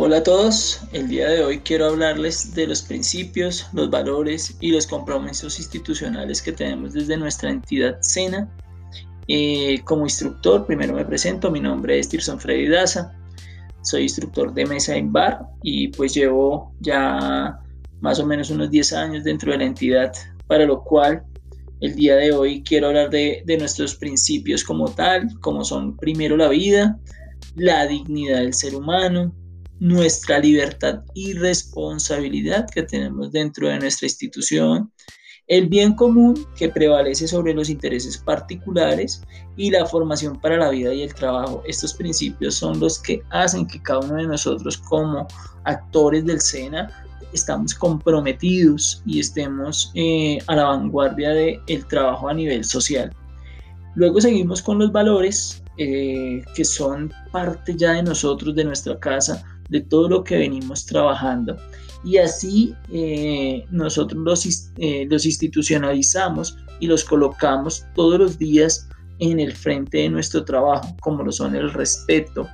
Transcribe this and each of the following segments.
Hola a todos, el día de hoy quiero hablarles de los principios, los valores y los compromisos institucionales que tenemos desde nuestra entidad SENA. Eh, como instructor, primero me presento, mi nombre es Tirson Freddy Daza, soy instructor de mesa en bar y pues llevo ya más o menos unos 10 años dentro de la entidad, para lo cual el día de hoy quiero hablar de, de nuestros principios como tal, como son primero la vida, la dignidad del ser humano, nuestra libertad y responsabilidad que tenemos dentro de nuestra institución, el bien común que prevalece sobre los intereses particulares y la formación para la vida y el trabajo. Estos principios son los que hacen que cada uno de nosotros como actores del SENA estamos comprometidos y estemos eh, a la vanguardia del trabajo a nivel social. Luego seguimos con los valores eh, que son parte ya de nosotros, de nuestra casa, de todo lo que venimos trabajando. Y así eh, nosotros eh, los institucionalizamos y los colocamos todos los días en el frente de nuestro trabajo, como lo son el respeto,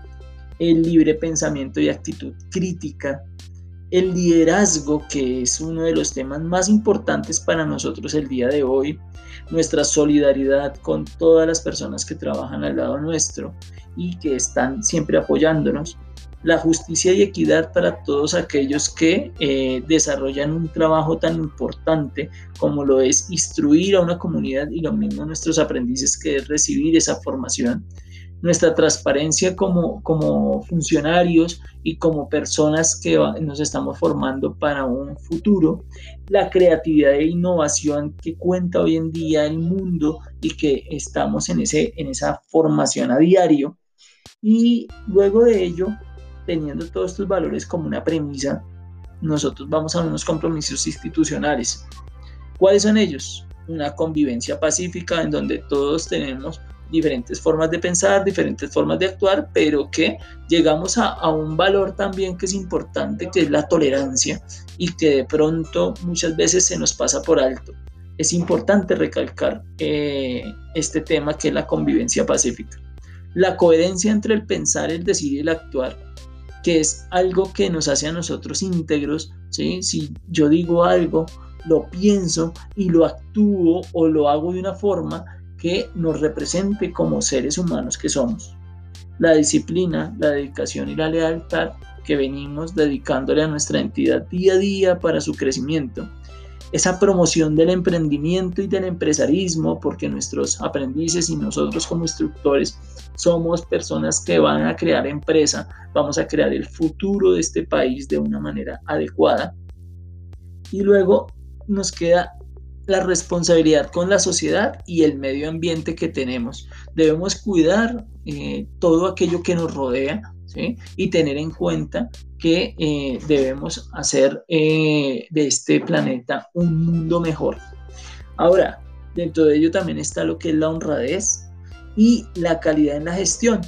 el libre pensamiento y actitud crítica, el liderazgo, que es uno de los temas más importantes para nosotros el día de hoy, nuestra solidaridad con todas las personas que trabajan al lado nuestro y que están siempre apoyándonos, la justicia y equidad para todos aquellos que eh, desarrollan un trabajo tan importante como lo es instruir a una comunidad y lo mismo nuestros aprendices que es recibir esa formación. Nuestra transparencia como, como funcionarios y como personas que nos estamos formando para un futuro. La creatividad e innovación que cuenta hoy en día el mundo y que estamos en, ese, en esa formación a diario. Y luego de ello, teniendo todos estos valores como una premisa, nosotros vamos a unos compromisos institucionales. ¿Cuáles son ellos? Una convivencia pacífica en donde todos tenemos diferentes formas de pensar, diferentes formas de actuar, pero que llegamos a, un valor también que es importante, que es la tolerancia y que de pronto muchas veces se nos pasa por alto. Es importante recalcar eh, este tema que es la convivencia pacífica. La coherencia entre el pensar, el decir y el actuar que es algo que nos hace a nosotros íntegros, ¿sí? Si yo digo algo, lo pienso y lo actúo o lo hago de una forma que nos represente como seres humanos que somos. La disciplina, la dedicación y la lealtad que venimos dedicándole a nuestra entidad día a día para su crecimiento esa promoción del emprendimiento y del empresarismo, porque nuestros aprendices y nosotros como instructores somos personas que van a crear empresa, vamos a crear el futuro de este país de una manera adecuada. Y luego nos queda la responsabilidad con la sociedad y el medio ambiente que tenemos. Debemos cuidar eh, todo aquello que nos rodea y tener en cuenta que eh, debemos hacer eh, de este planeta un mundo mejor. Ahora, dentro de ello también está lo que es la honradez y la calidad en la gestión.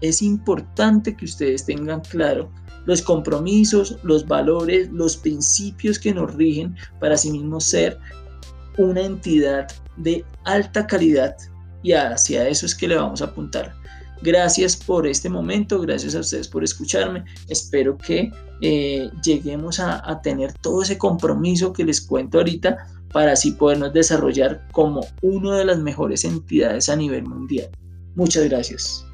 Es importante que ustedes tengan claro los compromisos, los valores, los principios que nos rigen para sí mismos ser una entidad de alta calidad y hacia eso es que le vamos a apuntar. Gracias por este momento, gracias a ustedes por escucharme. Espero que eh, lleguemos a, a tener todo ese compromiso que les cuento ahorita para así podernos desarrollar como una de las mejores entidades a nivel mundial. Muchas gracias.